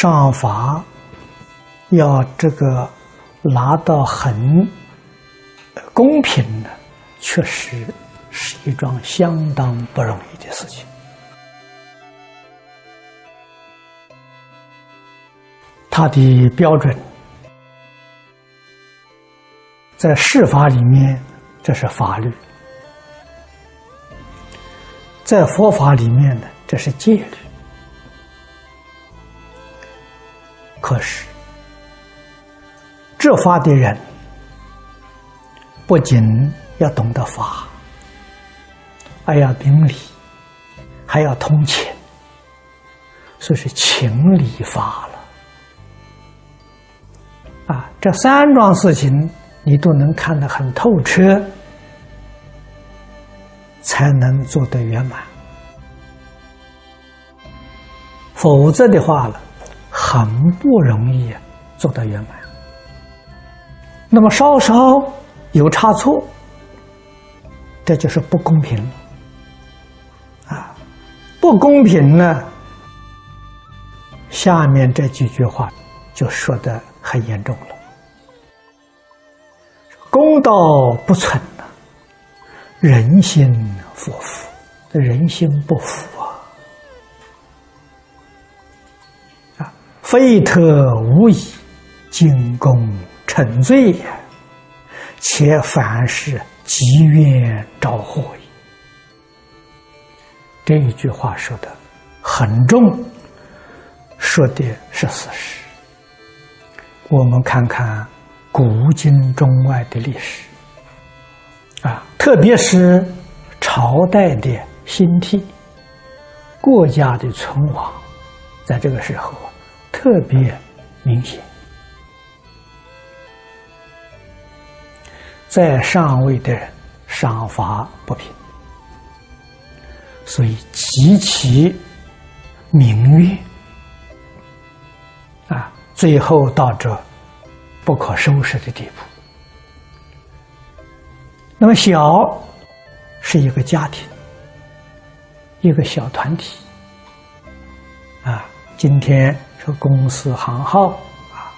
上法要这个拿到很公平的，确实是一桩相当不容易的事情。它的标准在释法里面，这是法律；在佛法里面呢，这是戒律。可是，执法的人不仅要懂得法，还要明理，还要通情，所以是情理法了。啊，这三桩事情你都能看得很透彻，才能做得圆满。否则的话了。很不容易做到圆满。那么稍稍有差错，这就是不公平了。啊，不公平呢，下面这几句话就说的很严重了。公道不存呐，人心不服，这人心不服。非特无疑，进功成罪也，且凡事积怨招祸也。这一句话说的很重，说的是事实。我们看看古今中外的历史，啊，特别是朝代的兴替，国家的存亡，在这个时候。特别明显，在上位的赏罚不平，所以极其名誉啊，最后到这不可收拾的地步。那么小是一个家庭，一个小团体啊，今天。公司行号啊，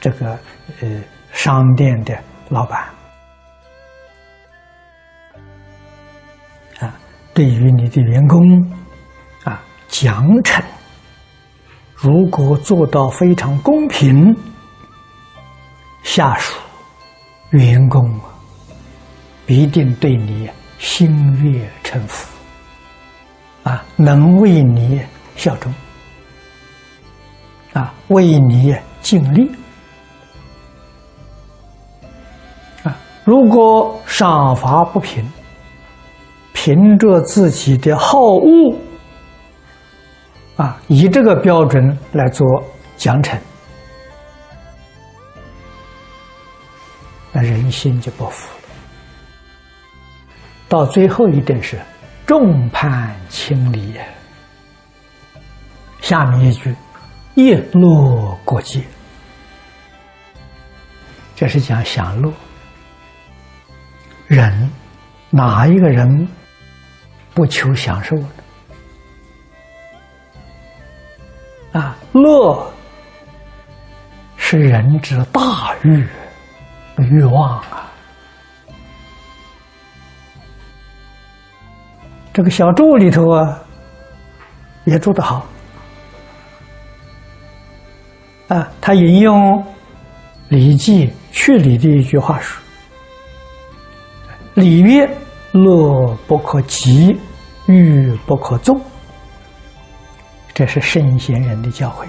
这个呃商店的老板啊，对于你的员工啊奖惩，如果做到非常公平，下属员工必定对你心悦诚服啊，能为你效忠。啊，为你尽力啊！如果赏罚不平，凭着自己的好恶啊，以这个标准来做奖惩，那人心就不服了。到最后一点是众叛亲离，下面一句。叶落过界，这是讲享乐。人哪一个人不求享受呢？啊，乐是人之大欲欲望啊。这个小注里头啊，也住得好。啊，他引用《礼记·去礼》的一句话说：“礼曰：乐不可极，欲不可纵。”这是圣贤人的教诲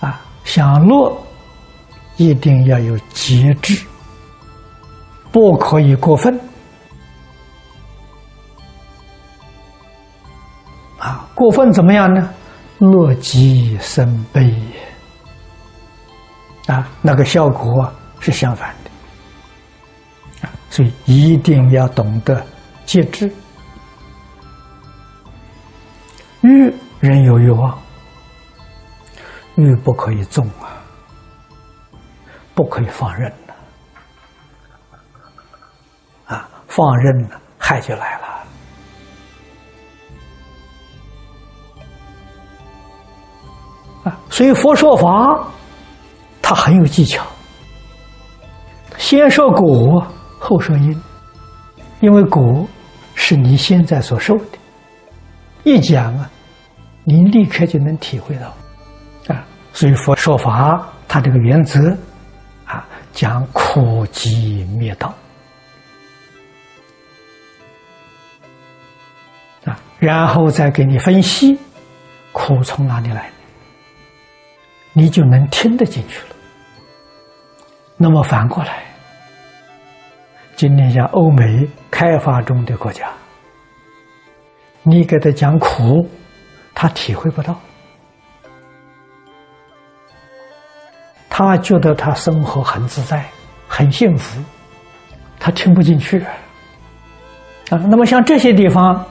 啊！啊，享乐一定要有节制，不可以过分。啊，过分怎么样呢？乐极生悲，啊，那个效果是相反的，啊，所以一定要懂得节制。欲人有欲望，欲不可以纵啊，不可以放任的，啊，放任了，害就来了。所以佛说法，他很有技巧。先说果，后说因，因为果是你现在所受的，一讲啊，你立刻就能体会到啊。所以佛说法，它这个原则啊，讲苦集灭道。啊然后再给你分析苦从哪里来，你就能听得进去了。那么反过来，今天像欧美开发中的国家，你给他讲苦，他体会不到，他觉得他生活很自在、很幸福，他听不进去啊。那么像这些地方。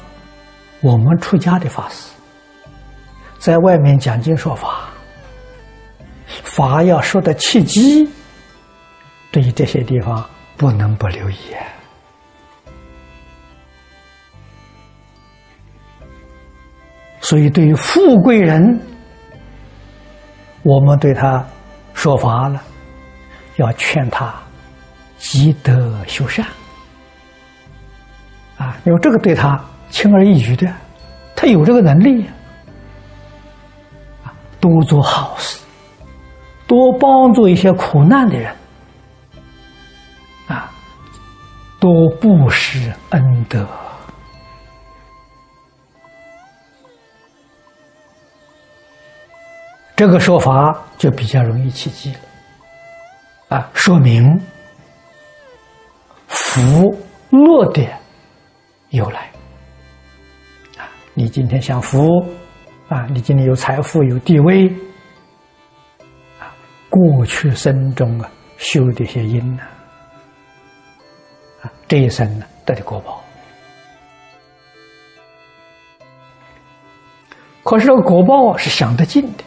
我们出家的法师，在外面讲经说法，法要说的契机，对于这些地方不能不留意。所以，对于富贵人，我们对他说法了，要劝他积德修善啊，因为这个对他。轻而易举的，他有这个能力啊！多做好事，多帮助一些苦难的人啊，多布施恩德，这个说法就比较容易起机了啊！说明福乐的由来。啊你今天享福啊！你今天有财富、有地位！过去生中啊修的一些因呢啊，这一生呢得的果报。可是这个果报是享得尽的，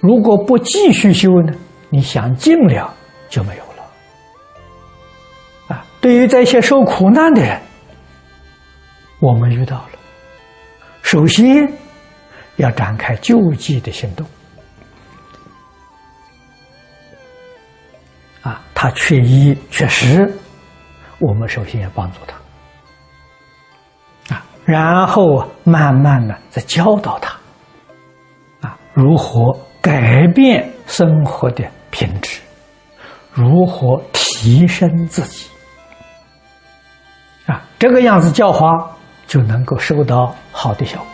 如果不继续修呢，你想尽了就没有了啊！对于这些受苦难的人。我们遇到了，首先要展开救济的行动。他缺衣缺食，我们首先要帮助他。啊，然后慢慢的再教导他，啊，如何改变生活的品质，如何提升自己。啊，这个样子教化。就能够收到好的效果。